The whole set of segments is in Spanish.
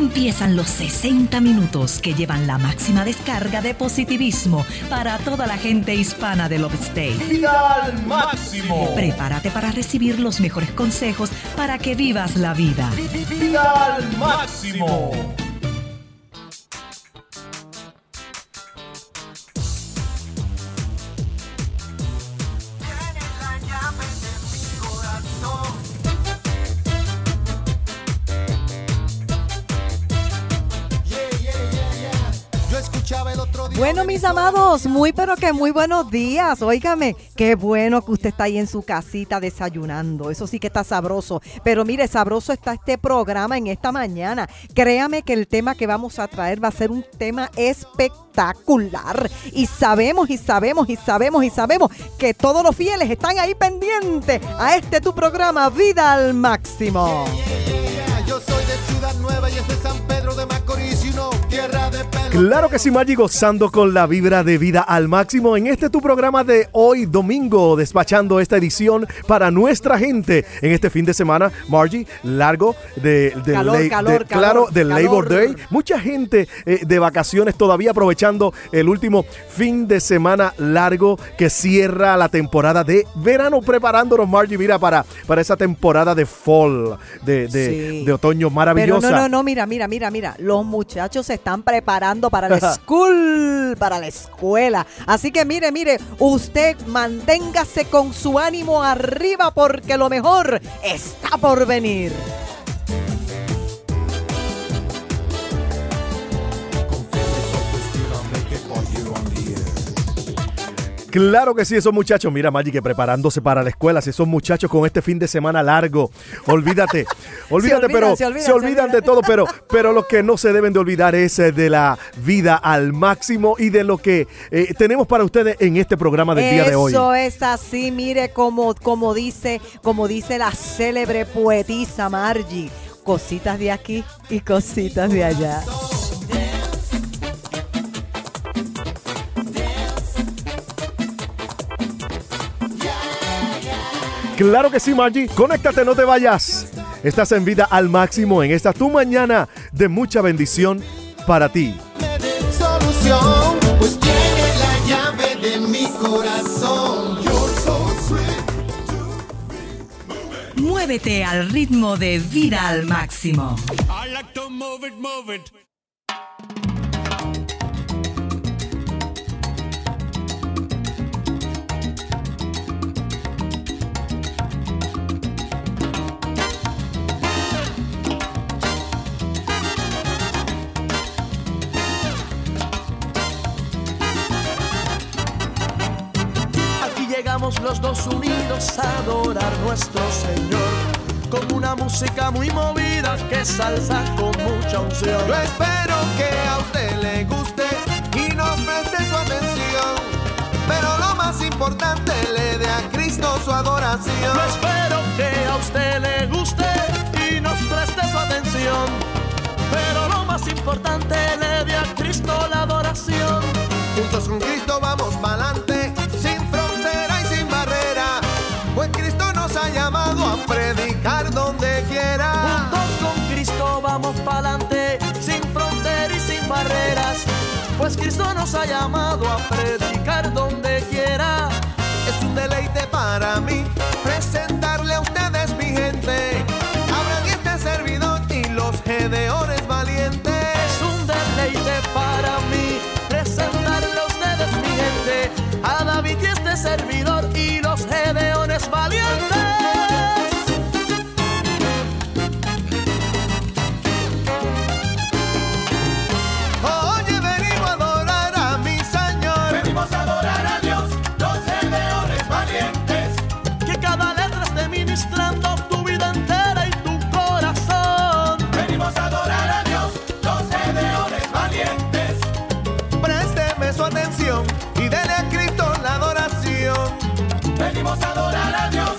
Empiezan los 60 minutos que llevan la máxima descarga de positivismo para toda la gente hispana del Upstate. ¡Vida al máximo! Prepárate para recibir los mejores consejos para que vivas la vida. ¡Vida al máximo! Amados, muy pero que muy buenos días. Óigame, qué bueno que usted está ahí en su casita desayunando. Eso sí que está sabroso. Pero mire, sabroso está este programa en esta mañana. Créame que el tema que vamos a traer va a ser un tema espectacular. Y sabemos y sabemos y sabemos y sabemos que todos los fieles están ahí pendientes a este tu programa Vida al Máximo. Yo soy de Ciudad Nueva y es San Pedro Claro que sí, Margie, gozando con la vibra de vida al máximo en este tu programa de hoy domingo, despachando esta edición para nuestra gente en este fin de semana, Margie, largo de, de, Calor, de- claro, del. Labor Day. Mucha gente eh, de vacaciones todavía aprovechando el último fin de semana largo que cierra la temporada de verano, preparándonos, Margie, mira, para, para esa temporada de fall, de, de- Sí. de otoño Pero maravillosa. no, no, no, mira, mira, mira, mira. Los muchachos se están preparando para la school, para la escuela. Así que mire, mire, usted manténgase con su ánimo arriba porque lo mejor está por venir. Claro que sí, esos muchachos, mira Maggi, que preparándose para la escuela, si esos muchachos con este fin de semana largo, olvídate, olvídate, olvidan, pero se olvidan, se se olvidan de todo, pero, pero lo que no se deben de olvidar es eh, de la vida al máximo y de lo que eh, tenemos para ustedes en este programa del día de hoy. Eso es así, mire como, como dice, como dice la célebre poetisa Margie. Cositas de aquí y cositas de allá. Claro que sí, Margie, conéctate, no te vayas. Estás en vida al máximo en esta tu mañana de mucha bendición para ti. Solución, pues tiene la llave de mi corazón. You're so sweet. Muévete al ritmo de vida al máximo. Llegamos los dos unidos a adorar nuestro Señor. Con una música muy movida que salsa con mucha unción. Yo espero que a usted le guste y nos preste su atención. Pero lo más importante, le dé a Cristo su adoración. Yo espero que a usted le guste y nos preste su atención. Pero lo más importante, le dé a Cristo la adoración. Juntos con Cristo vamos Cristo nos ha llamado a predicar donde quiera. Es un deleite para mí presentarle a ustedes, mi gente. Abraham y este servidor y los gedeones valientes. Es un deleite para mí presentarle a ustedes, mi gente, a David y este servidor Adorar a Dios,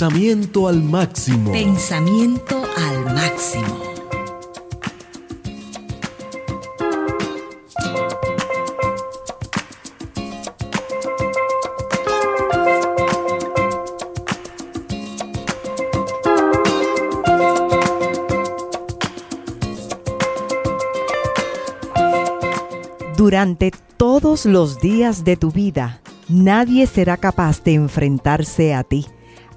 Pensamiento al máximo. Pensamiento al máximo. Durante todos los días de tu vida, nadie será capaz de enfrentarse a ti.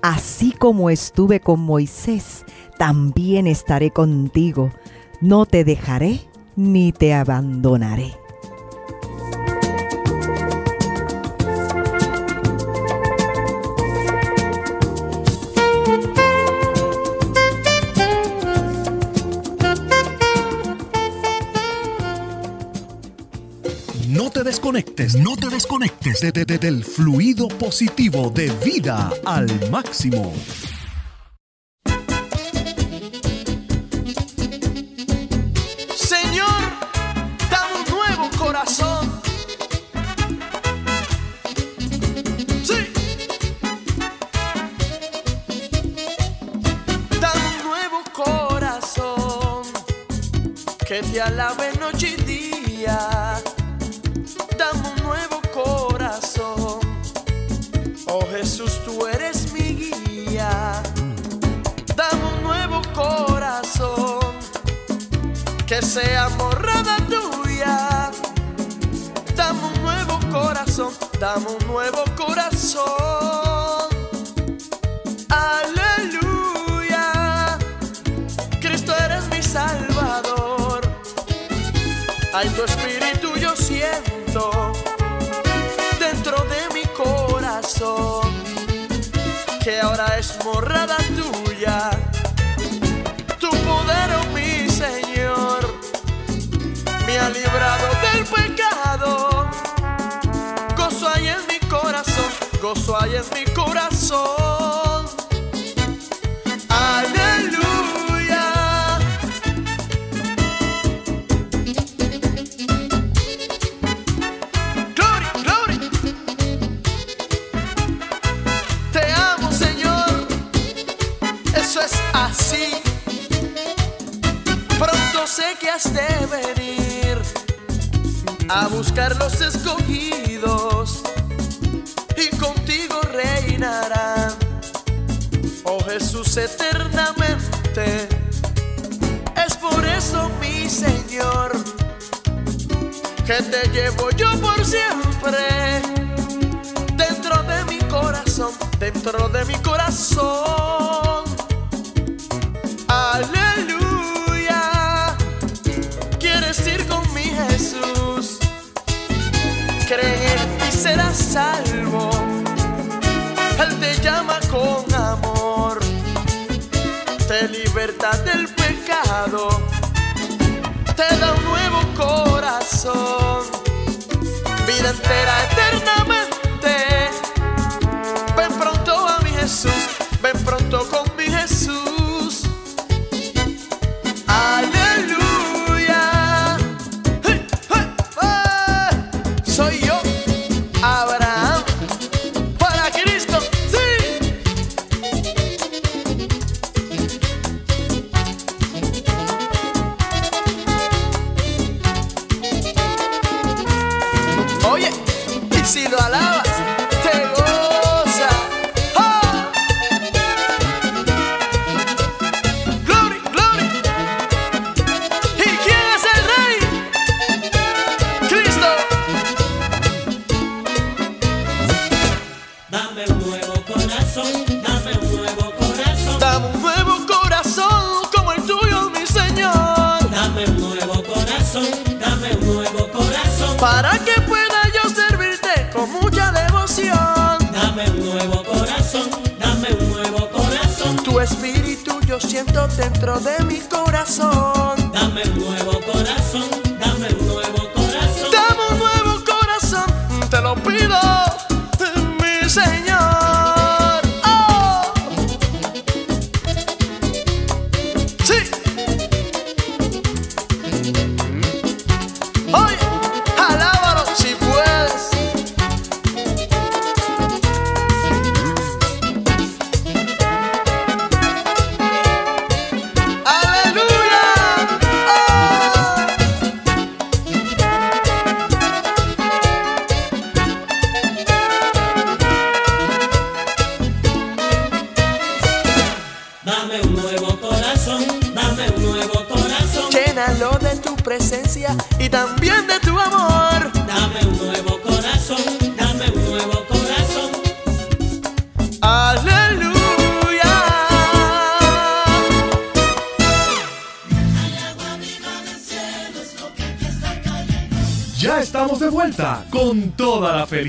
Así como estuve con Moisés, también estaré contigo. No te dejaré ni te abandonaré. No te desconectes de- de- de- del fluido positivo de vida al máximo. Señor, dame un nuevo corazón. Sí. Dame un nuevo corazón que te alabe noche y día. Que sea morada tuya. Dame un nuevo corazón, dame un nuevo corazón. Aleluya, Cristo eres mi salvador. Ay, tu espíritu yo siento dentro de mi corazón, que ahora es morada tuya gozo hay en mi corazón. Aleluya. Gloria, gloria. Te amo, Señor. Eso es así. Pronto sé que has de venir a buscar los escogidos del pecado. Te da un nuevo corazón. Vida entera eternamente. Oye, y si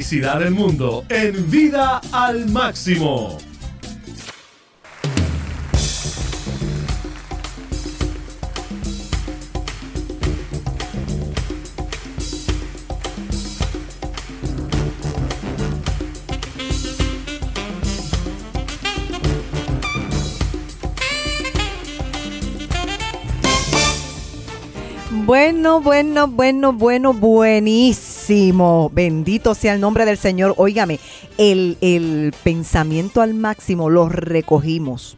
felicidad del mundo en Vida al Máximo. Bueno, bueno, bueno, bueno, buenísimo. Bendito sea el nombre del Señor. Óigame, el, el pensamiento al máximo lo recogimos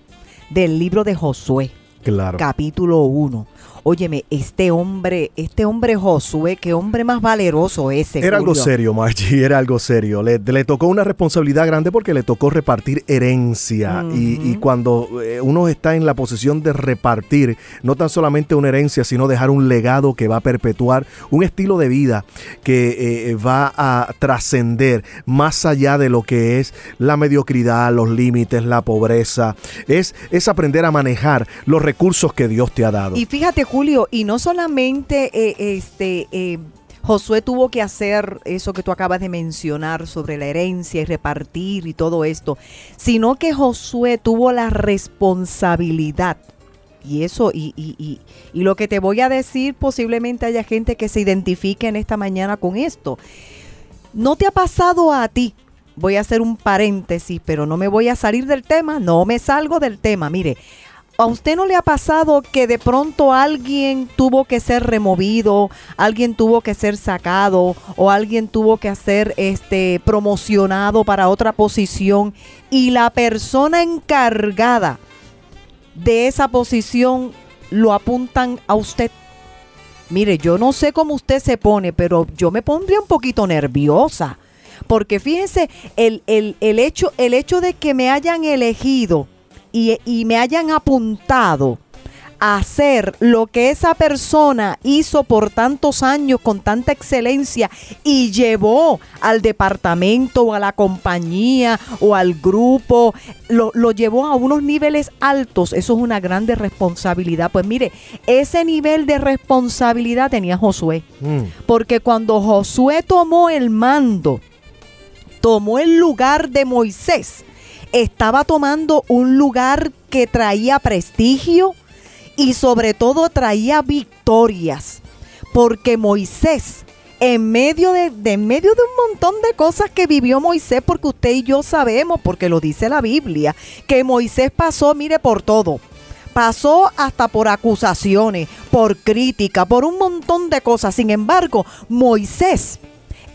del libro de Josué, Claro. capítulo 1. Óyeme, este hombre, este hombre Josué, qué hombre más valeroso ese. Era algo serio, Margie, era algo serio. Le, le tocó una responsabilidad grande porque le tocó repartir herencia. y, y cuando eh, uno está en la posición de repartir, no tan solamente una herencia, sino dejar un legado que va a perpetuar, un estilo de vida que eh, va a trascender más allá de lo que es la mediocridad, los límites, la pobreza. Es, es aprender a manejar los recursos que Dios te ha dado. Y fíjate, Julio, y no solamente eh, este eh, Josué tuvo que hacer eso que tú acabas de mencionar sobre la herencia y repartir y todo esto, sino que Josué tuvo la responsabilidad. Y eso, y, y, y, y lo que te voy a decir, posiblemente haya gente que se identifique en esta mañana con esto. ¿No te ha pasado a ti? Voy a hacer un paréntesis, pero no me voy a salir del tema, no me salgo del tema. Mire, ¿A usted no le ha pasado que de pronto alguien tuvo que ser removido, alguien tuvo que ser sacado o alguien tuvo que ser este promocionado para otra posición y la persona encargada de esa posición lo apuntan a usted? Mire, yo no sé cómo usted se pone, pero yo me pondría un poquito nerviosa. Porque fíjense, el, el, el hecho, el hecho de que me hayan elegido y, y me hayan apuntado a hacer lo que esa persona hizo por tantos años con tanta excelencia y llevó al departamento o a la compañía o al grupo, lo, lo llevó a unos niveles altos, eso es una grande responsabilidad. Pues mire, ese nivel de responsabilidad tenía Josué, Mm. porque cuando Josué tomó el mando, tomó el lugar de Moisés, estaba tomando un lugar que traía prestigio y sobre todo traía victorias, porque Moisés, en medio de, en medio de un montón de cosas que vivió Moisés, porque usted y yo sabemos, porque lo dice la Biblia, que Moisés pasó, mire, por todo. Pasó hasta por acusaciones, por crítica, por un montón de cosas. Sin embargo, Moisés,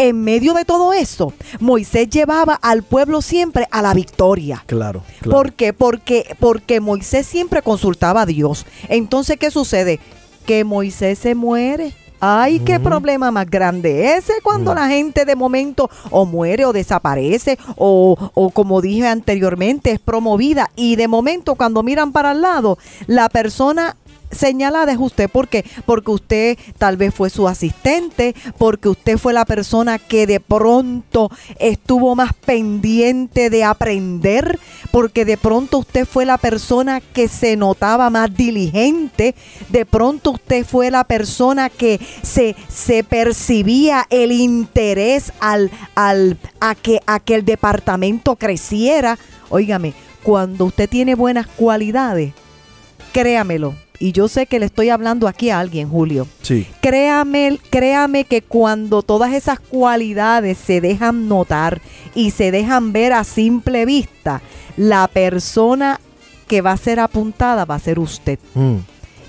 en medio de todo eso, Moisés llevaba al pueblo siempre a la victoria. Claro, claro. ¿Por qué? Porque, porque Moisés siempre consultaba a Dios. Entonces, ¿qué sucede? Que Moisés se muere. Ay, qué problema más grande ese cuando la gente de momento o muere o desaparece o, o como dije anteriormente es promovida y de momento cuando miran para el lado la persona señalada es usted. ¿Por qué? Porque usted tal vez fue su asistente, porque usted fue la persona que de pronto estuvo más pendiente de aprender, porque de pronto usted fue la persona que se notaba más diligente, de pronto usted fue la persona que se, se percibía el interés al, al, a, que, a que el departamento creciera. Óigame, cuando usted tiene buenas cualidades, créamelo, y yo sé que le estoy hablando aquí a alguien, Julio. Sí. Créame, créame que cuando todas esas cualidades se dejan notar y se dejan ver a simple vista, la persona que va a ser apuntada va a ser usted. Mm.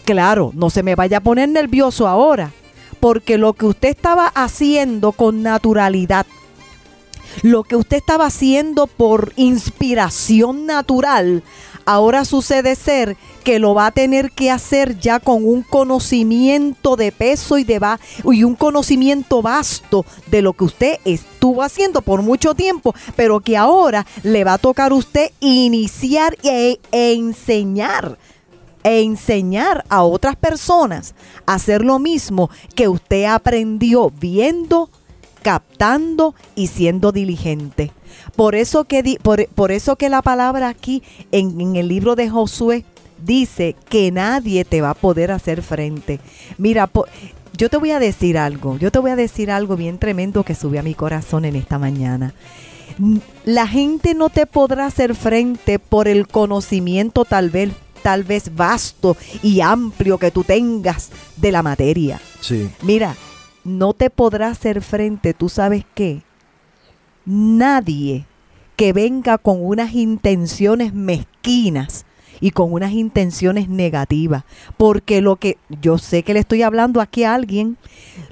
Claro, no se me vaya a poner nervioso ahora, porque lo que usted estaba haciendo con naturalidad, lo que usted estaba haciendo por inspiración natural, Ahora sucede ser que lo va a tener que hacer ya con un conocimiento de peso y de va y un conocimiento vasto de lo que usted estuvo haciendo por mucho tiempo, pero que ahora le va a tocar a usted iniciar e, e enseñar e enseñar a otras personas a hacer lo mismo que usted aprendió viendo, captando y siendo diligente. Por eso que, por, por eso que la palabra aquí en, en el libro de Josué dice que nadie te va a poder hacer frente. Mira, po- yo te voy a decir algo, yo te voy a decir algo bien tremendo que sube a mi corazón en esta mañana. La gente no te podrá hacer frente por el conocimiento tal vez, tal vez vasto y amplio que tú tengas de la materia. Sí. Mira, no te podrá hacer frente, tú sabes qué, nadie que venga con unas intenciones mezquinas y con unas intenciones negativas, porque lo que yo sé que le estoy hablando aquí a alguien,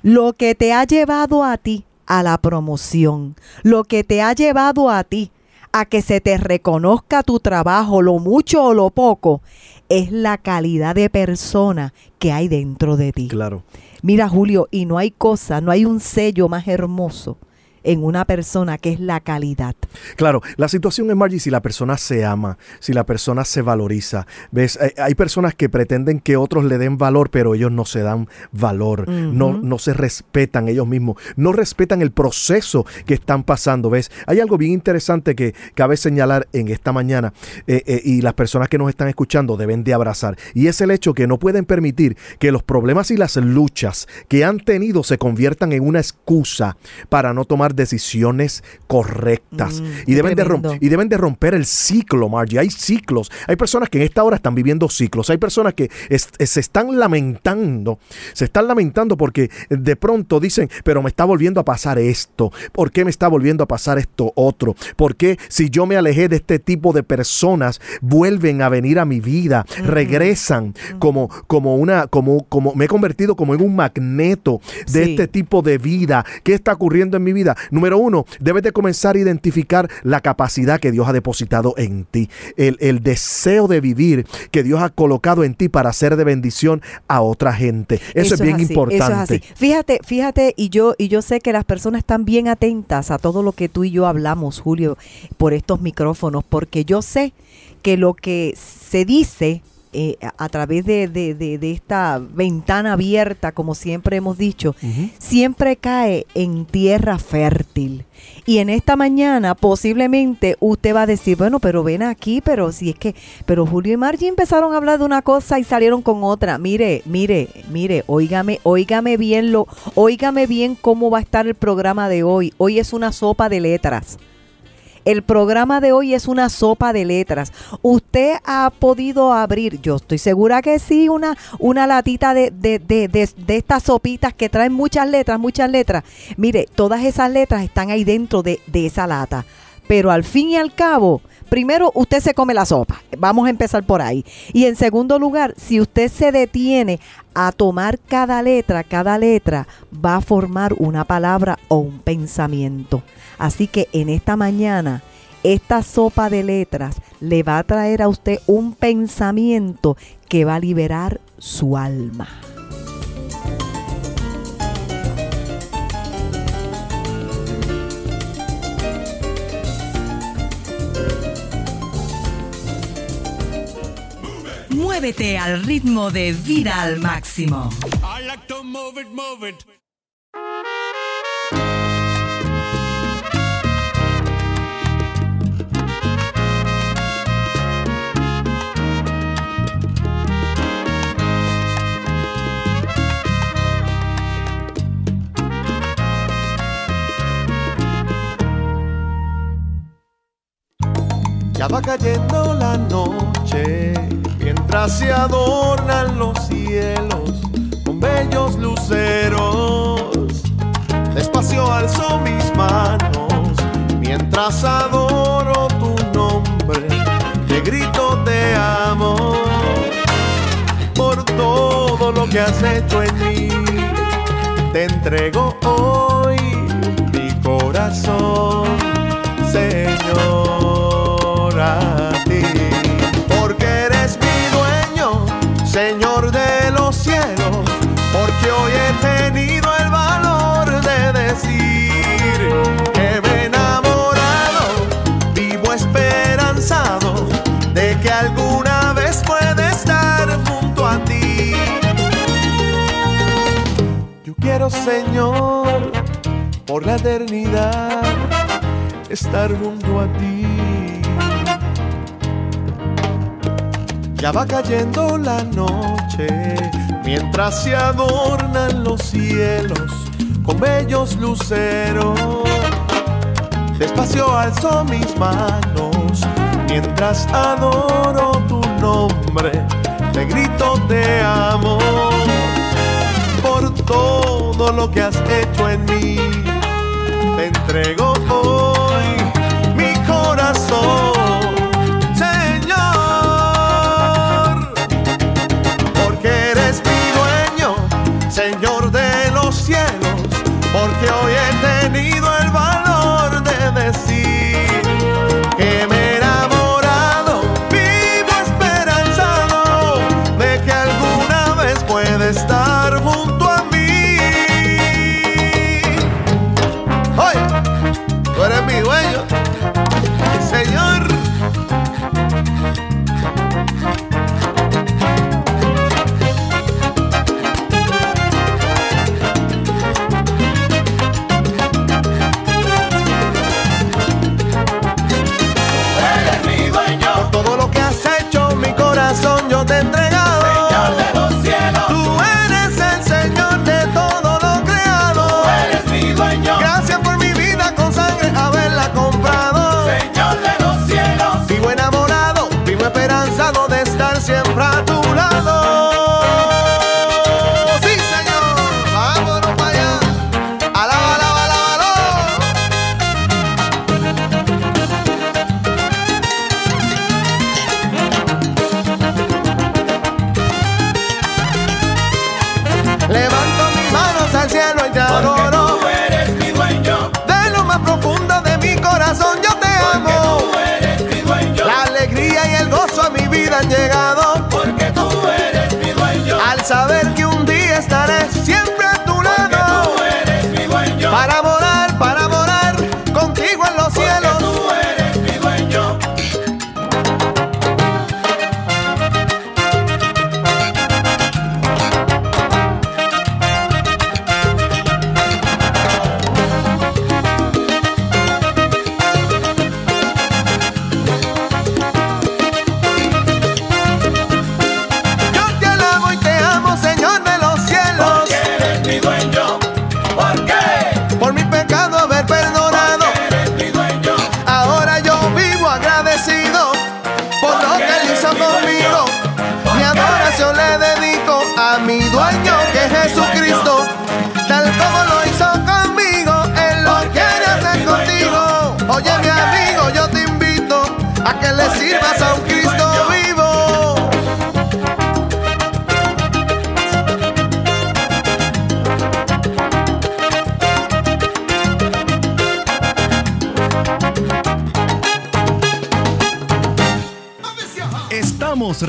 lo que te ha llevado a ti a la promoción, lo que te ha llevado a ti a que se te reconozca tu trabajo, lo mucho o lo poco, es la calidad de persona que hay dentro de ti. Claro. Mira, Julio, y no hay cosa, no hay un sello más hermoso en una persona que es la calidad. Claro, la situación es, Margie, si la persona se ama, si la persona se valoriza. ¿Ves? Hay, personas que pretenden que otros le den valor, pero ellos no se dan valor, no, no se respetan ellos mismos, no respetan el proceso que están pasando. ¿Ves? Hay algo bien interesante que cabe señalar en esta mañana eh, eh, y las personas que nos están escuchando deben de abrazar. Y es el hecho que no pueden permitir que los problemas y las luchas que han tenido se conviertan en una excusa para no tomar decisiones correctas. Mm, y, deben de y deben de romper el ciclo, Margie. Hay ciclos. Hay personas que en esta hora están viviendo ciclos. Hay personas que es- se están lamentando. Se están lamentando porque de pronto dicen, pero me está volviendo a pasar esto. ¿Por qué me está volviendo a pasar esto otro? ¿Por qué si yo me alejé de este tipo de personas, vuelven a venir a mi vida, regresan como, como una, como, como me he convertido como en un magneto de Sí. este tipo de vida. ¿Qué está ocurriendo en mi vida? Número uno, debes de comenzar a identificar la capacidad que Dios ha depositado en ti, el, el deseo de vivir que Dios ha colocado en ti para ser de bendición a otra gente. Eso, es bien así, importante. Eso es así. Fíjate, fíjate, y yo, y yo sé que las personas están bien atentas a todo lo que tú y yo hablamos, Julio, por estos micrófonos, porque yo sé que lo que se dice eh, a, través de, de- de- de esta ventana abierta, como siempre hemos dicho, siempre cae en tierra fértil. Y en esta mañana posiblemente usted va a decir, bueno, pero ven aquí, pero si es que, pero Julio y Margie empezaron a hablar de una cosa y salieron con otra. Mire, mire, mire, óigame, óigame bien lo, óigame bien cómo va a estar el programa de hoy. Hoy es una sopa de letras. El programa de hoy es una sopa de letras. Usted ha podido abrir, yo estoy segura que sí, una, una latita de, de, de, de, estas sopitas que traen muchas letras, muchas letras. Mire, todas esas letras están ahí dentro de, de esa lata. Pero al fin y al cabo, primero usted se come la sopa. Vamos a empezar por ahí. Y en segundo lugar, si usted se detiene a tomar cada letra, cada letra va a formar una palabra o un pensamiento. Así que en esta mañana, esta sopa de letras le va a traer a usted un pensamiento que va a liberar su alma. Muévete al ritmo de vida al máximo. I like to move it, move it. Ya va cayendo la noche, mientras se adornan los cielos con bellos luceros. Despacio alzo mis manos, mientras adoro tu nombre, te grito te amo por todo lo que has hecho en mí. Te entrego hoy mi corazón, Señor, quiero, Señor, por la eternidad, estar junto a ti. Ya va cayendo la noche mientras se adornan los cielos con bellos luceros. Despacio alzo mis manos mientras adoro tu nombre. Te grito te amo por todo lo que has hecho en mí. Te entrego hoy mi corazón. Corazón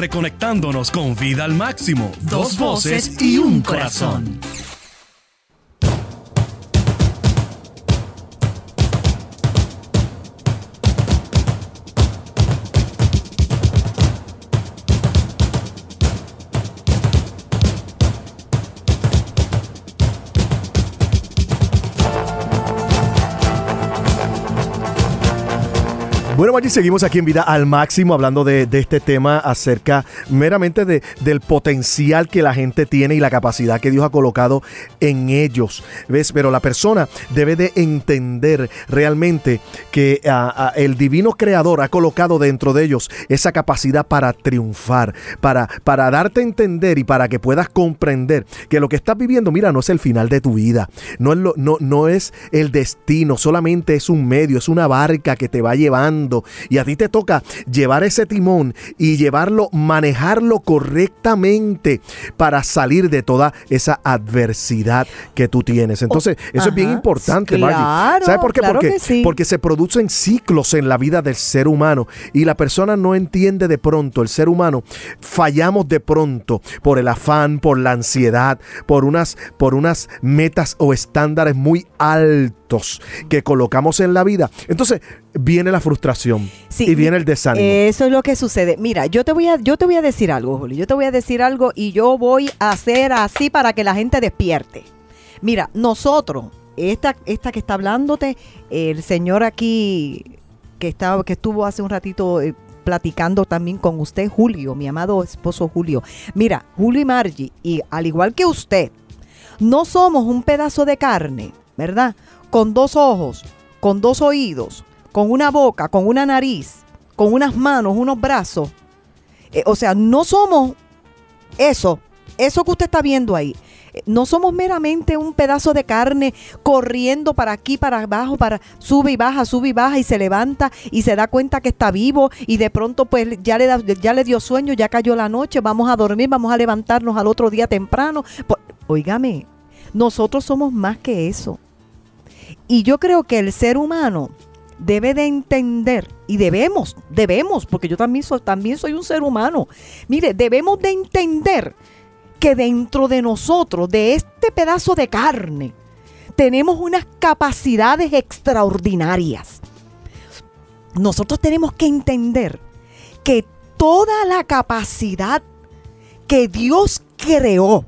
reconectándonos con vida al máximo. Dos voces y un corazón. Maggi, seguimos aquí en Vida al Máximo hablando de, de este tema acerca meramente de, del potencial que la gente tiene y la capacidad que Dios ha colocado en ellos. ¿Ves? Pero la persona debe de entender realmente que ah, ah, el divino creador ha colocado dentro de ellos esa capacidad para triunfar, para, para darte a entender y para que puedas comprender que lo que estás viviendo, mira, no es el final de tu vida, no es, lo- no, no es el destino, solamente es un medio, es una barca que te va llevando y a ti te toca llevar ese timón y llevarlo, manejarlo correctamente para salir de toda esa adversidad que tú tienes. Entonces, eso es bien importante, claro, Margie. ¿Sabes por qué? claro Porque, sí. porque se producen ciclos en la vida del ser humano y la persona no entiende de pronto, el ser humano, fallamos de pronto por el afán, por la ansiedad, por unas, por unas metas o estándares muy altos que colocamos en la vida, entonces viene la frustración Sí, y viene el desánimo. Eso es lo que sucede. Mira, yo te voy a, yo te voy a decir algo, Julio. Yo te voy a decir algo y yo voy a hacer así para que la gente despierte. Mira, nosotros, esta, esta que está hablándote, el señor aquí que estaba, que estuvo hace un ratito eh, platicando también con usted, Julio, mi amado esposo Julio. Mira, Julio y Margie, y al igual que usted, no somos un pedazo de carne, ¿verdad? Con dos ojos, con dos oídos, con una boca, con una nariz, con unas manos, unos brazos. Eh, o sea, no somos eso, eso que usted está viendo ahí. Eh, No somos meramente un pedazo de carne corriendo para aquí, para abajo, para sube y baja, sube y baja y se levanta y se da cuenta que está vivo y de pronto pues ya le, da- ya le dio sueño, ya cayó la noche, vamos a dormir, vamos a levantarnos al otro día temprano. Po- Óigame, nosotros somos más que eso. Y yo creo que el ser humano debe de entender y debemos, debemos, porque yo también soy, también soy un ser humano. Mire, debemos de entender que dentro de nosotros, de este pedazo de carne, tenemos unas capacidades extraordinarias. Nosotros tenemos que entender que toda la capacidad que Dios creó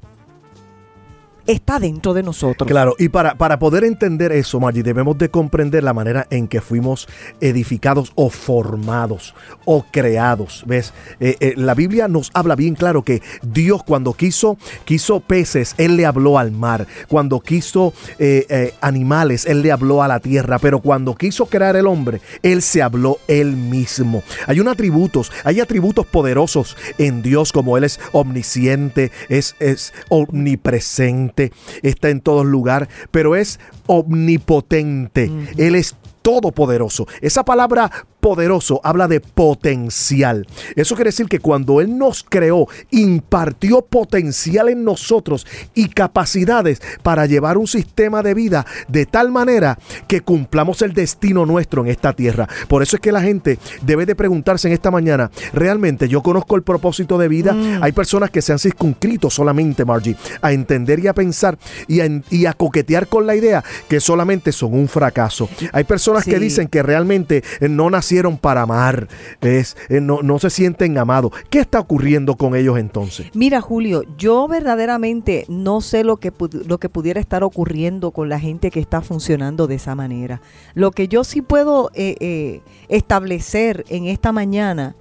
está dentro de nosotros. Claro, y para, para poder entender eso, Maggie, debemos de comprender la manera en que fuimos edificados o formados o creados. ¿Ves? Eh, eh, la Biblia nos habla bien claro que Dios cuando quiso, quiso peces, Él le habló al mar. Cuando quiso eh, animales, Él le habló a la tierra. Pero cuando quiso crear el hombre, Él se habló Él mismo. Hay unos atributos, hay atributos poderosos en Dios como Él es omnisciente, es, es omnipresente, está en todo lugar, pero es omnipotente. Él es todopoderoso. Esa palabra poderoso habla de potencial. Eso quiere decir que cuando Él nos creó, impartió potencial en nosotros y capacidades para llevar un sistema de vida de tal manera que cumplamos el destino nuestro en esta tierra. Por eso es que la gente debe de preguntarse en esta mañana, ¿realmente yo conozco el propósito de vida? Hay personas que se han circunscrito solamente, Margie, a entender y a pensar y a, y a coquetear con la idea que solamente son un fracaso. Hay personas que dicen que realmente no nacieron para amar, ¿ves? Eh, no, no se sienten amados. ¿Qué está ocurriendo con ellos entonces? Mira, Julio, yo verdaderamente no sé lo que, lo que pudiera estar ocurriendo con la gente que está funcionando de esa manera. Lo que yo sí puedo eh, eh, establecer en esta mañana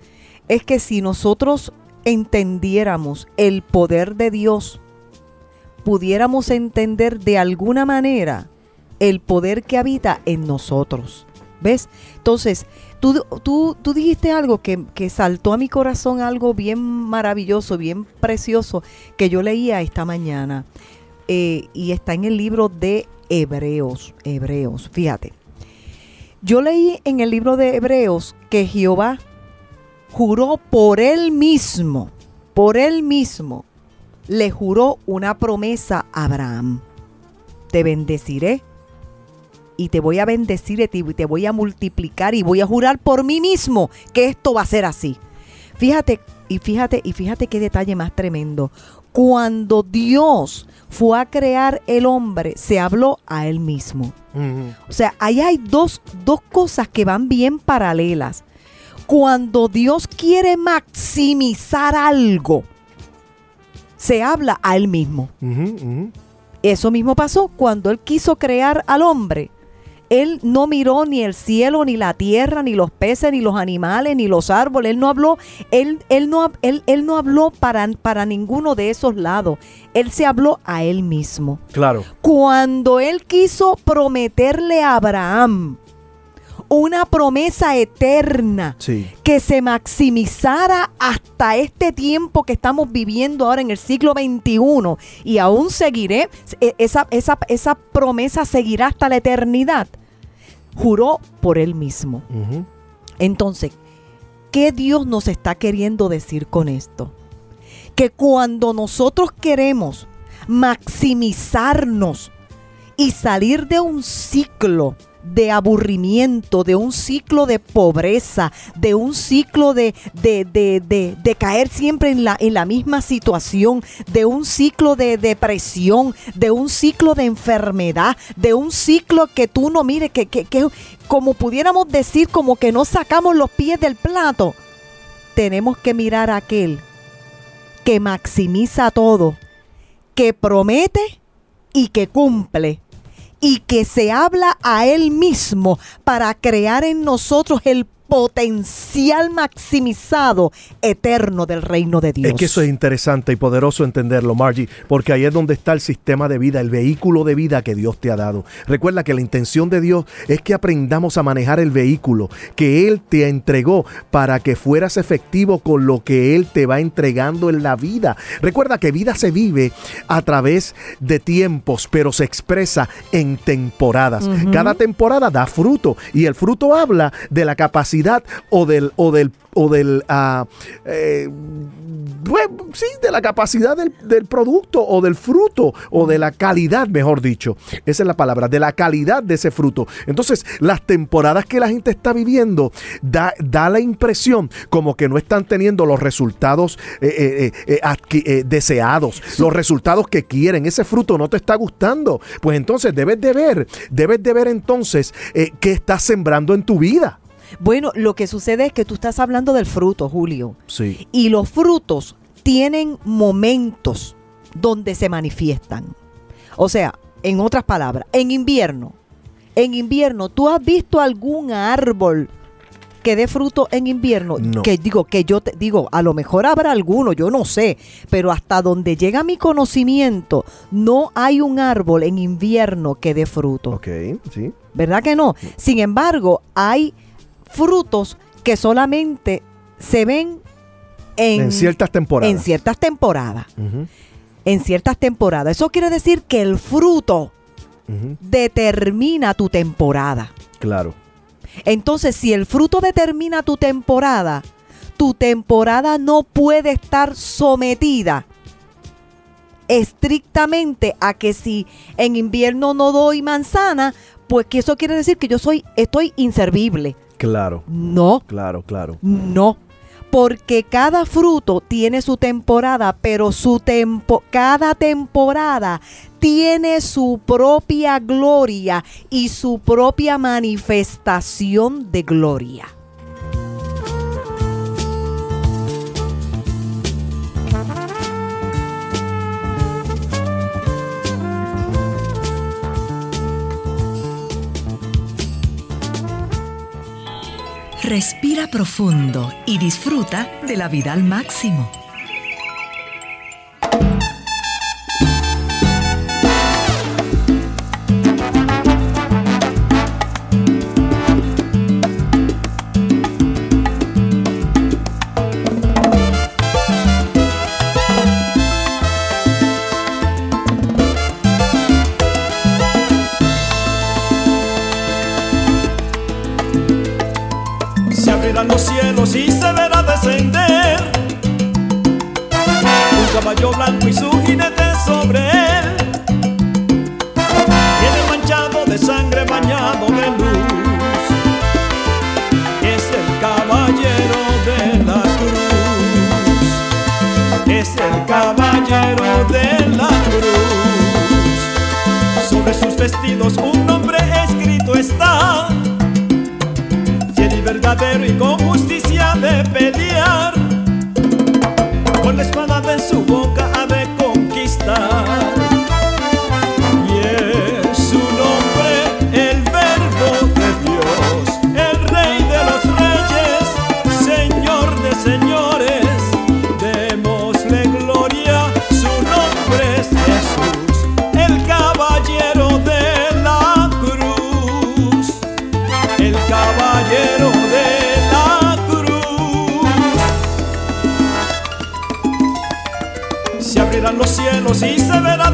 es que si nosotros entendiéramos el poder de Dios, pudiéramos entender de alguna manera el poder que habita en nosotros. ¿Ves? Entonces, tú, tú, tú dijiste algo que, que saltó a mi corazón, algo bien maravilloso, bien precioso, que yo leía esta mañana. Eh, y está en el libro de Hebreos. Hebreos, fíjate. Yo leí en el libro de Hebreos que Jehová juró por él mismo, por él mismo, le juró una promesa a Abraham. Te bendeciré y te voy a bendecir y te, y te voy a multiplicar y voy a jurar por mí mismo que esto va a ser así. Fíjate, y fíjate, y fíjate qué detalle más tremendo. Cuando Dios fue a crear el hombre, se habló a él mismo. O sea, ahí hay dos, dos cosas que van bien paralelas. Cuando Dios quiere maximizar algo, se habla a él mismo. Eso mismo pasó cuando él quiso crear al hombre. Él no miró ni el cielo, ni la tierra, ni los peces, ni los animales, ni los árboles. Él no habló, él, él no, él, él no habló para, para ninguno de esos lados. Él se habló a él mismo. Claro. Cuando él quiso prometerle a Abraham una promesa eterna Sí. que se maximizara hasta este tiempo que estamos viviendo ahora en el siglo XXI y aún seguiré, e- esa, esa, esa promesa seguirá hasta la eternidad. Juró por él mismo. Entonces, ¿qué Dios nos está queriendo decir con esto? Que cuando nosotros queremos maximizarnos y salir de un ciclo de aburrimiento, de un ciclo de pobreza, de un ciclo de, de, de, de, caer siempre en la, en la misma situación, de un ciclo de depresión, de un ciclo de enfermedad, de un ciclo que tú no mires, que, que, que como pudiéramos decir, como que no sacamos los pies del plato. Tenemos que mirar a aquel que maximiza todo, que promete y que cumple y que se habla a él mismo para crear en nosotros el potencial maximizado eterno del reino de Dios. Es que eso es interesante y poderoso entenderlo, Margie, porque ahí es donde está el sistema de vida, el vehículo de vida que Dios te ha dado. Recuerda que la intención de Dios es que aprendamos a manejar el vehículo que Él te entregó para que fueras efectivo con lo que Él te va entregando en la vida. Recuerda que vida se vive a través de tiempos, pero se expresa en temporadas. Cada temporada da fruto y el fruto habla de la capacidad o del, o del, o del ah, eh, sí, de la capacidad del, del producto o del fruto o de la calidad, mejor dicho. Esa es la palabra, de la calidad de ese fruto. Entonces, las temporadas que la gente está viviendo da, da la impresión como que no están teniendo los resultados eh, eh, eh, eh, deseados, los resultados que quieren. Ese fruto no te está gustando. Pues entonces debes de ver, debes de ver entonces qué estás sembrando en tu vida. Bueno, lo que sucede es que tú estás hablando del fruto, Julio. Sí. Y los frutos tienen momentos donde se manifiestan. O sea, en otras palabras, en invierno, en invierno, ¿tú has visto algún árbol que dé fruto en invierno? No. Que digo, que yo te digo, a lo mejor habrá alguno, yo no sé, pero hasta donde llega mi conocimiento, no hay un árbol en invierno que dé fruto. Ok, sí. ¿Verdad que no? Sin embargo, hay frutos que solamente se ven en, En ciertas temporadas. En ciertas temporadas. En ciertas temporadas. Eso quiere decir que el fruto determina tu temporada. Claro. Entonces, si el fruto determina tu temporada, tu temporada no puede estar sometida estrictamente a que si en invierno no doy manzana, pues que eso quiere decir que yo soy estoy inservible. Claro. No, Claro, claro. no. Porque cada fruto tiene su temporada, pero su tempo, cada temporada tiene su propia gloria y su propia manifestación de gloria. Respira profundo y disfruta de la vida al máximo. Vestidos un nombre escrito está fiel y verdadero y con justicia de pelear.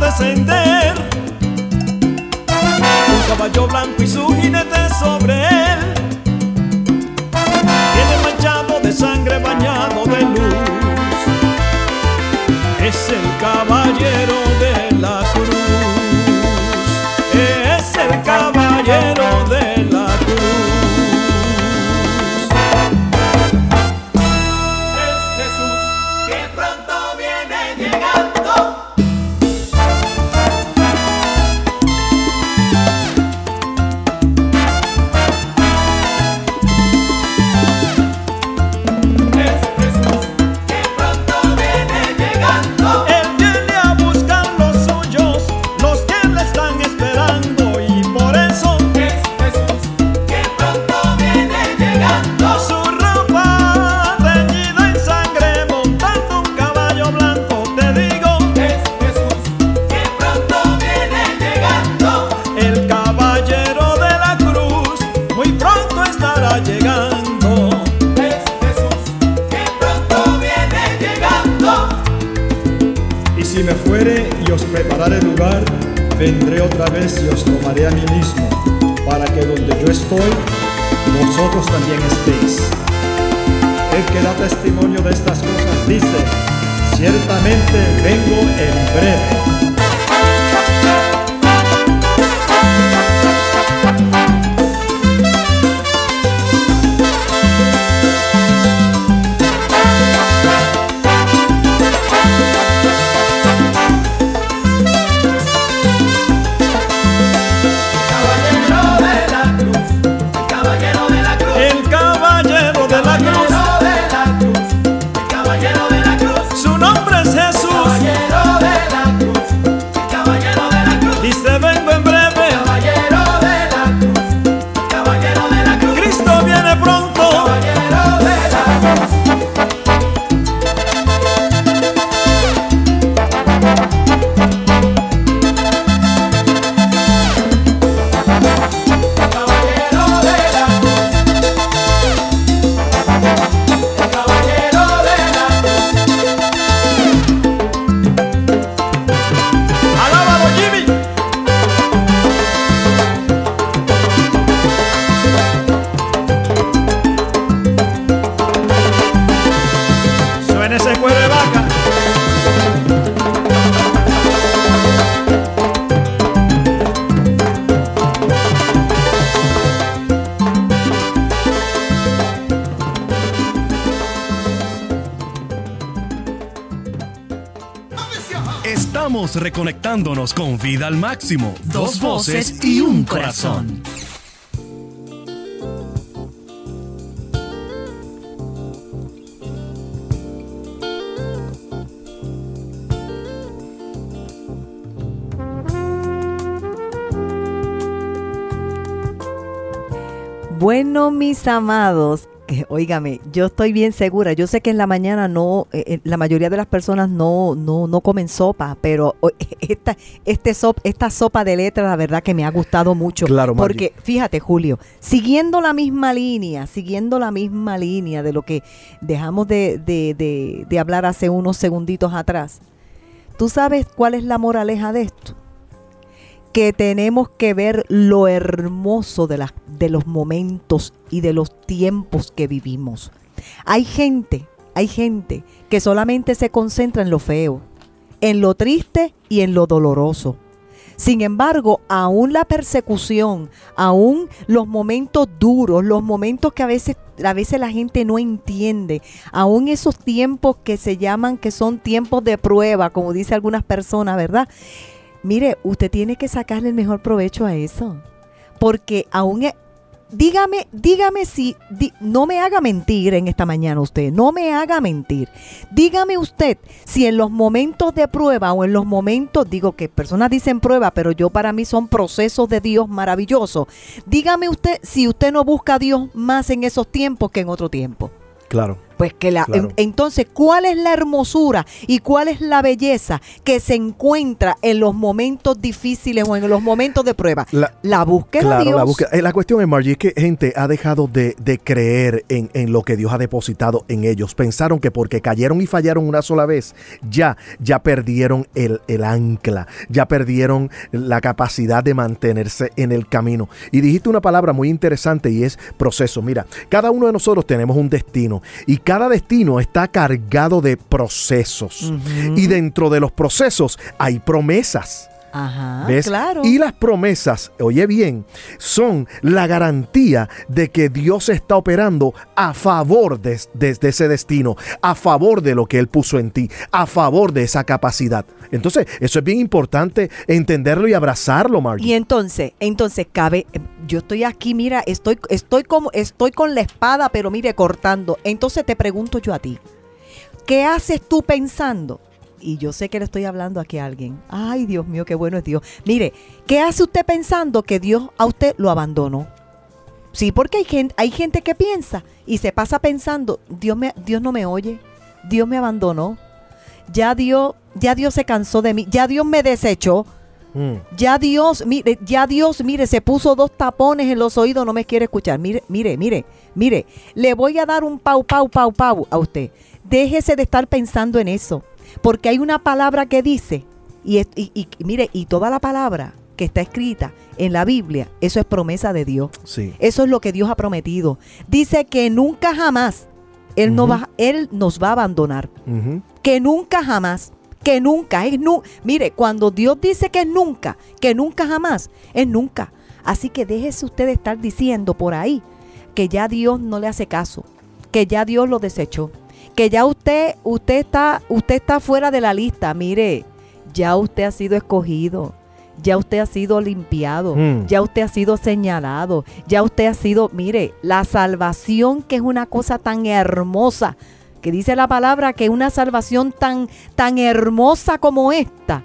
Descender un caballo blanco y su jinete sobre él. Viene manchado de sangre, bañado de luz. Es el caballero vida al máximo. Dos voces y un corazón. Bueno, mis amados, que, óigame, yo estoy bien segura. Yo sé que en la mañana no, eh, eh, la mayoría de las personas no, no, no comen sopa, pero esta, este sop, esta sopa de letras, la verdad que me ha gustado mucho. Claro. Porque, fíjate, Julio, siguiendo la misma línea, siguiendo la misma línea de lo que dejamos de, de, de, de hablar hace unos segunditos atrás, ¿tú sabes cuál es la moraleja de esto? Que tenemos que ver lo hermoso de, de los momentos y de los tiempos que vivimos. Hay gente, hay gente que solamente se concentra en lo feo, en lo triste y en lo doloroso. Sin embargo, aún la persecución, aún los momentos duros, los momentos que a veces, a veces la gente no entiende, aún esos tiempos que se llaman que son tiempos de prueba, como dice algunas personas, ¿verdad? Mire, usted tiene que sacarle el mejor provecho a eso. Porque aún, e- dígame, dígame si, no me haga mentir en esta mañana usted, no me haga mentir. Dígame usted si en los momentos de prueba o en los momentos, digo que personas dicen prueba, pero yo para mí son procesos de Dios maravillosos. Dígame usted si usted no busca a Dios más en esos tiempos que en otro tiempo. Claro. Pues que la, Claro. entonces, ¿cuál es la hermosura y cuál es la belleza que se encuentra en los momentos difíciles o en los momentos de prueba? La- búsqueda Claro, de Dios. la búsqueda. Eh, la cuestión es, Margie, es que gente ha dejado de, de creer en, en lo que Dios ha depositado en ellos. Pensaron que porque cayeron y fallaron una sola vez, ya, ya perdieron el, el ancla, ya perdieron la capacidad de mantenerse en el camino. Y dijiste una palabra muy interesante y es proceso. Mira, cada uno de nosotros tenemos un destino y cada destino está cargado de procesos. Y dentro de los procesos hay promesas. Ajá, ¿Ves? claro. Y las promesas, oye bien, son la garantía de que Dios está operando a favor de, de- de ese destino, a favor de lo que Él puso en ti, a favor de esa capacidad. Entonces, eso es bien importante entenderlo y abrazarlo, Margie. Y entonces, entonces cabe, yo estoy aquí, mira, estoy, estoy como, estoy con la espada, pero mire, cortando. Entonces te pregunto yo a ti, ¿qué haces tú pensando? Y yo sé que le estoy hablando aquí a alguien. Ay, Dios mío, qué bueno es Dios. Mire, ¿qué hace usted pensando que Dios a usted lo abandonó? Sí, porque hay gente, hay gente que piensa y se pasa pensando, Dios, me, Dios no me oye, Dios me abandonó, ya Dios, ya Dios se cansó de mí, ya Dios me desechó. Mm. Ya Dios, mire, ya Dios, mire, se puso dos tapones en los oídos, no me quiere escuchar. Mire, mire, mire, mire, le voy a dar un pau, pau, pau, pau a usted. Déjese de estar pensando en eso. Porque hay una palabra que dice, y, es- y- y- mire, y toda la palabra que está escrita en la Biblia, eso es promesa de Dios. Sí. Eso es lo que Dios ha prometido. Dice que nunca jamás Él, no va, él nos va a abandonar. Que nunca jamás. Que nunca. Es nu Mire, cuando Dios dice que es nunca, que nunca jamás, es nunca. Así que déjese usted de estar diciendo por ahí que ya Dios no le hace caso, que ya Dios lo desechó, que ya usted, usted está, usted está fuera de la lista. Mire, ya usted ha sido escogido. Ya usted ha sido limpiado, Mm. ya usted ha sido señalado, ya usted ha sido, mire, la salvación que es una cosa tan hermosa, que dice la palabra que una salvación tan, tan hermosa como esta,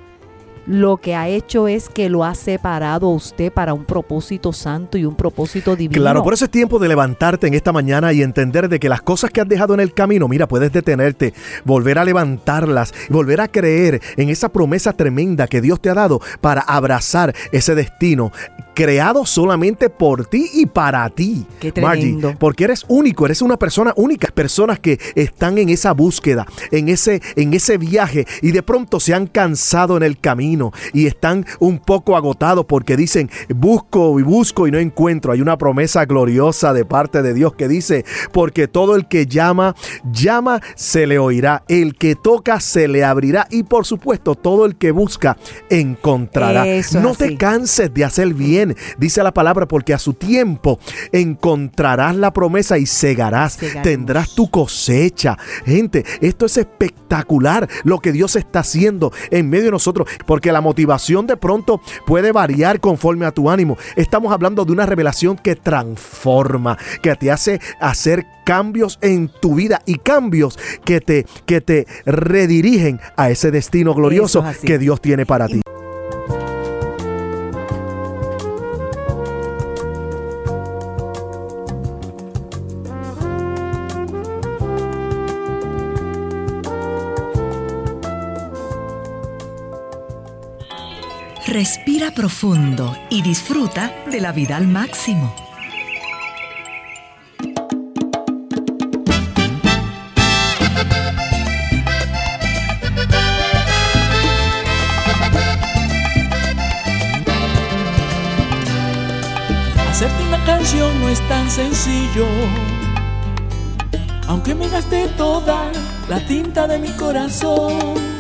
lo que ha hecho es que lo ha separado a usted para un propósito santo y un propósito divino. Claro, por eso es tiempo de levantarte en esta mañana y entender de que las cosas que has dejado en el camino, mira, puedes detenerte, volver a levantarlas, volver a creer en esa promesa tremenda que Dios te ha dado para abrazar ese destino creado solamente por ti y para ti. Qué tremendo. porque eres único, eres una persona única, personas que están en esa búsqueda, en ese en ese viaje y de pronto se han cansado en el camino y están un poco agotados porque dicen, busco y busco y no encuentro. Hay una promesa gloriosa de parte de Dios que dice, porque todo el que llama, llama, se le oirá. El que toca, se le abrirá. Y por supuesto, todo el que busca, encontrará. Eso no así. te canses de hacer bien, dice la palabra, porque a su tiempo encontrarás la promesa y segarás, Segaremos. tendrás tu cosecha. Gente, esto es espectacular lo que Dios está haciendo en medio de nosotros, porque la motivación de pronto puede variar conforme a tu ánimo. Estamos hablando de una revelación que transforma, que te hace hacer cambios en tu vida y cambios que te, que te redirigen a ese destino glorioso es que Dios tiene para ti. Respira profundo y disfruta de la vida al máximo. Hacerte una canción no es tan sencillo. Aunque me gasté toda la tinta de mi corazón,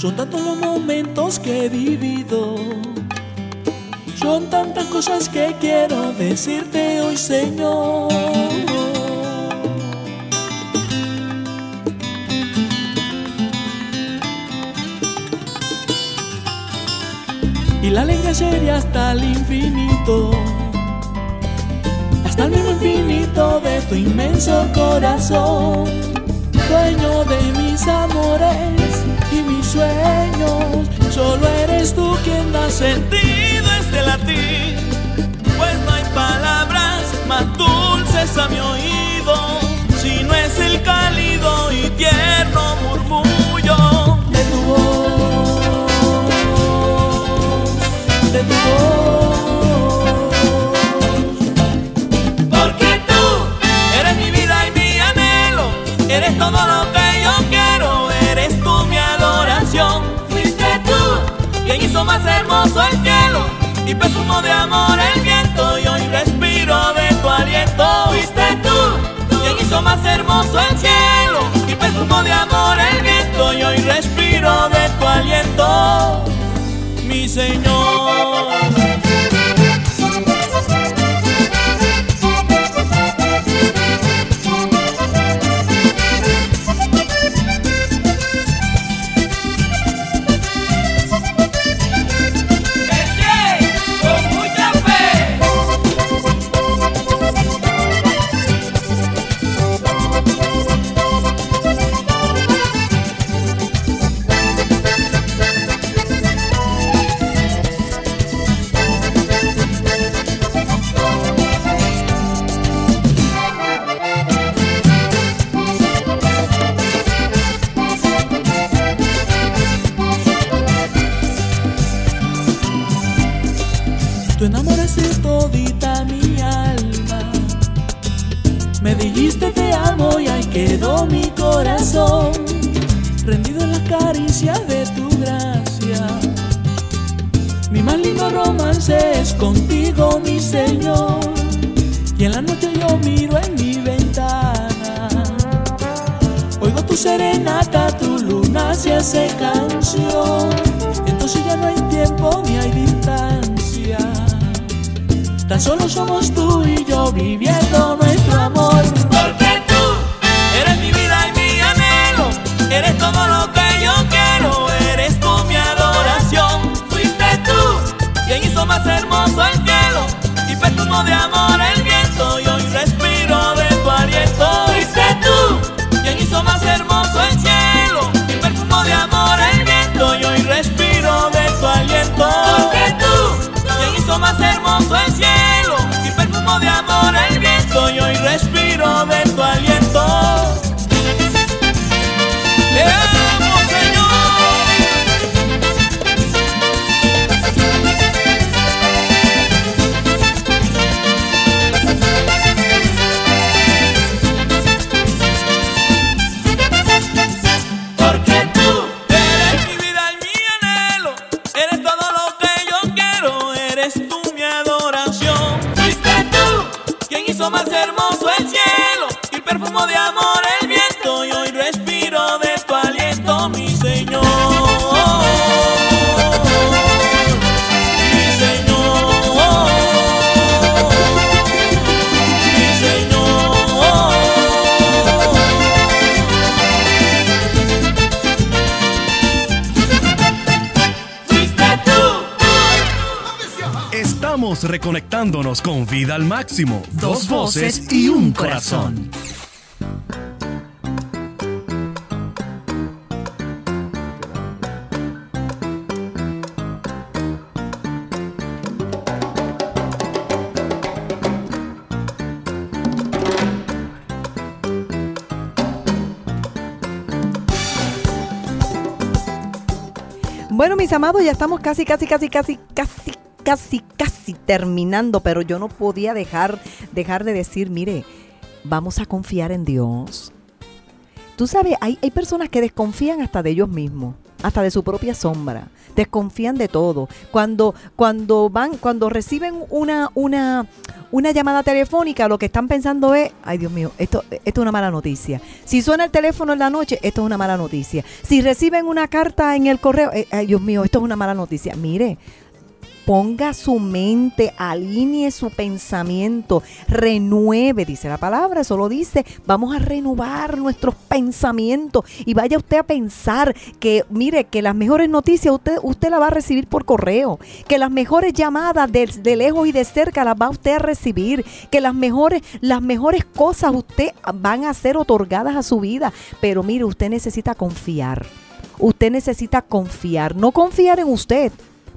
son tantos los momentos que he vivido. Son tantas cosas que quiero decirte hoy, Señor. Y la alegría sería hasta el infinito hasta el mismo infinito de tu inmenso corazón, dueño de mis amores y mis sueños. Solo eres tú quien da sentido este latir, pues no hay palabras más dulces a mi oído, si no es el cálido y tierno murmullo de tu voz, de tu voz. Eres todo lo que más hermoso el cielo y perfumó de amor el viento y hoy respiro de tu aliento. Fuiste tú quien hizo más hermoso el cielo y perfumó de amor el viento y hoy respiro de tu aliento, mi Señor. Vida al máximo. Dos voces y un corazón. Bueno, mis amados, ya estamos casi, casi, casi, casi, casi, casi, casi terminando, pero yo no podía dejar, dejar de decir, mire, vamos a confiar en Dios. Tú sabes, hay, hay personas que desconfían hasta de ellos mismos, hasta de su propia sombra. Desconfían de todo. Cuando, cuando van, cuando reciben una, una, una llamada telefónica, lo que están pensando es, ay Dios mío, esto, esto es una mala noticia. Si suena el teléfono en la noche, esto es una mala noticia. Si reciben una carta en el correo, ay Dios mío, esto es una mala noticia. Mire, ponga su mente, alinee su pensamiento, renueve, dice la palabra, eso lo dice, vamos a renovar nuestros pensamientos y vaya usted a pensar que, mire, que las mejores noticias usted, usted las va a recibir por correo, que las mejores llamadas de, de lejos y de cerca las va usted a recibir, que las mejores, las mejores cosas usted van a ser otorgadas a su vida, pero mire, usted necesita confiar, usted necesita confiar, no confiar en usted,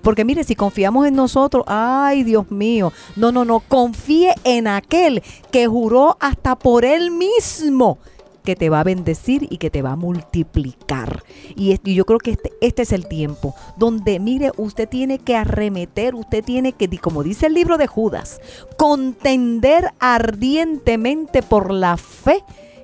porque mire, si confiamos en nosotros, ay Dios mío, no, no, no, confíe en aquel que juró hasta por él mismo que te va a bendecir y que te va a multiplicar. Y, yo creo que este, este es el tiempo donde, mire, usted tiene que arremeter, usted tiene que, como dice el libro de Judas, contender ardientemente por la fe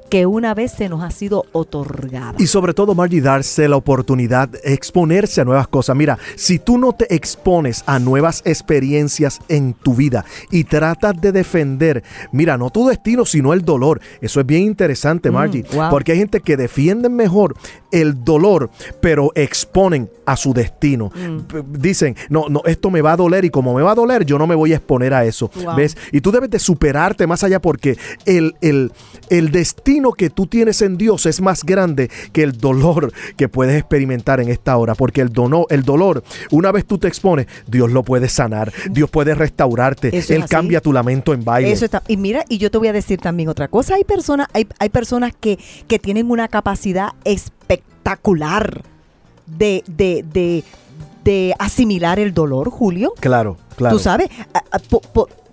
que una vez se nos ha sido otorgada. Y sobre todo, Margie, darse la oportunidad, exponerse a nuevas cosas. Mira, si tú no te expones a nuevas experiencias en tu vida y tratas de defender, mira, no tu destino, sino el dolor. Eso es bien interesante, Mm, Margie. wow. Porque hay gente que defiende mejor el dolor, pero exponen a su destino. Mm. Dicen, no, no, esto me va a doler y como me va a doler, yo no me voy a exponer a eso. Wow. ¿Ves? Y tú debes de superarte más allá porque el, el, el destino que tú tienes en Dios es más grande que el dolor que puedes experimentar en esta hora. Porque el, dono, el dolor, una vez tú te expones, Dios lo puede sanar, Dios puede restaurarte, Eso Él cambia tu lamento en baile. Eso está. Y mira, y yo te voy a decir también otra cosa. Hay personas, hay, hay personas que, que tienen una capacidad espectacular de, de, de, de asimilar el dolor, Julio. Claro, claro. Tú sabes,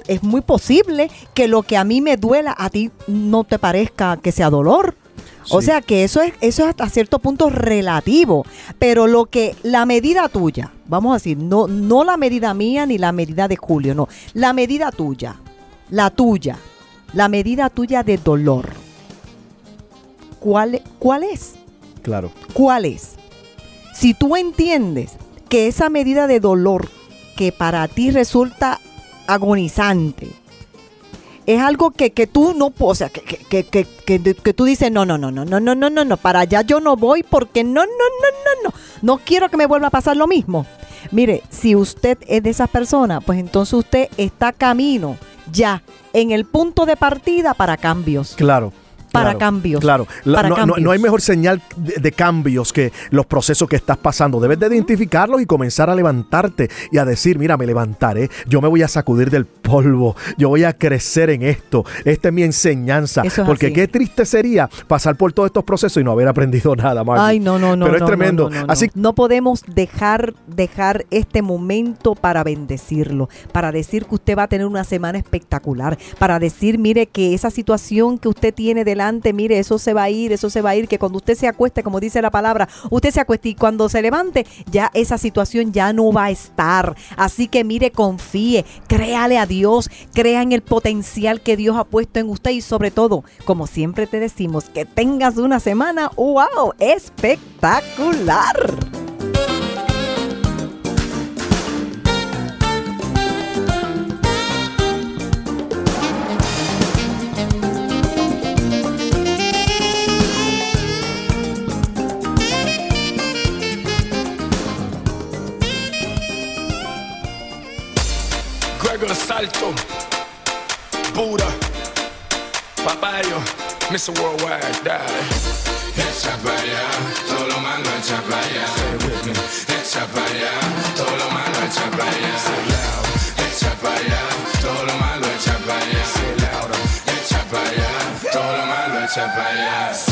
es muy posible que lo que a mí me duela a ti no te parezca que sea dolor. O sea que eso es, eso es hasta cierto punto relativo. Pero lo que, la medida tuya, vamos a decir, no, no la medida mía ni la medida de Julio, no. La medida tuya, la tuya, la medida tuya de dolor. ¿Cuál, cuál es? Claro. ¿Cuál es? Si tú entiendes que esa medida de dolor que para ti resulta agonizante, es algo que, que tú no, o sea, que, que, que, tú dices, no, no, no, no, no, no, no, no, no, para allá yo no voy porque no, no, no, no, no, no quiero que me vuelva a pasar lo mismo. Mire, si usted es de esas personas, pues entonces usted está camino ya en el punto de partida para cambios. Claro. Para claro, cambios. Claro. La- Para no, no- cambios. no hay mejor señal de, de cambios que los procesos que estás pasando. Debes de identificarlos y comenzar a levantarte y a decir, mira, me levantaré, yo me voy a sacudir del polvo, yo voy a crecer en esto, esta es mi enseñanza. Es Porque así. qué triste sería pasar por todos estos procesos y no haber aprendido nada, Margie. Ay, no, no, no. Pero es no, tremendo. no, no, no, Así. No podemos dejar, dejar este momento para bendecirlo, para decir que usted va a tener una semana espectacular, para decir, mire, que esa situación que usted tiene delante, mire, eso se va a ir, eso se va a ir, que cuando usted se acueste, como dice la palabra, usted se acueste y cuando se levante, ya esa situación ya no va a estar. Así que mire, confíe, créale a Dios, crea en el potencial que Dios ha puesto en usted y sobre todo, como siempre te decimos, que tengas una semana, wow, espectacular. Salto, Buda, Papayo, Mr. Worldwide, dale. Echa todo lo malo echa para allá. Echa para todo lo malo echa para allá. Echa para todo lo malo echa para allá. Echa para todo lo malo echa allá.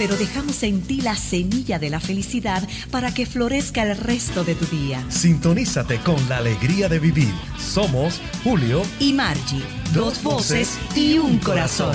Pero dejamos en ti la semilla de la felicidad para que florezca el resto de tu día. Sintonízate con la alegría de vivir. Somos Julio y Margie, dos voces y un corazón.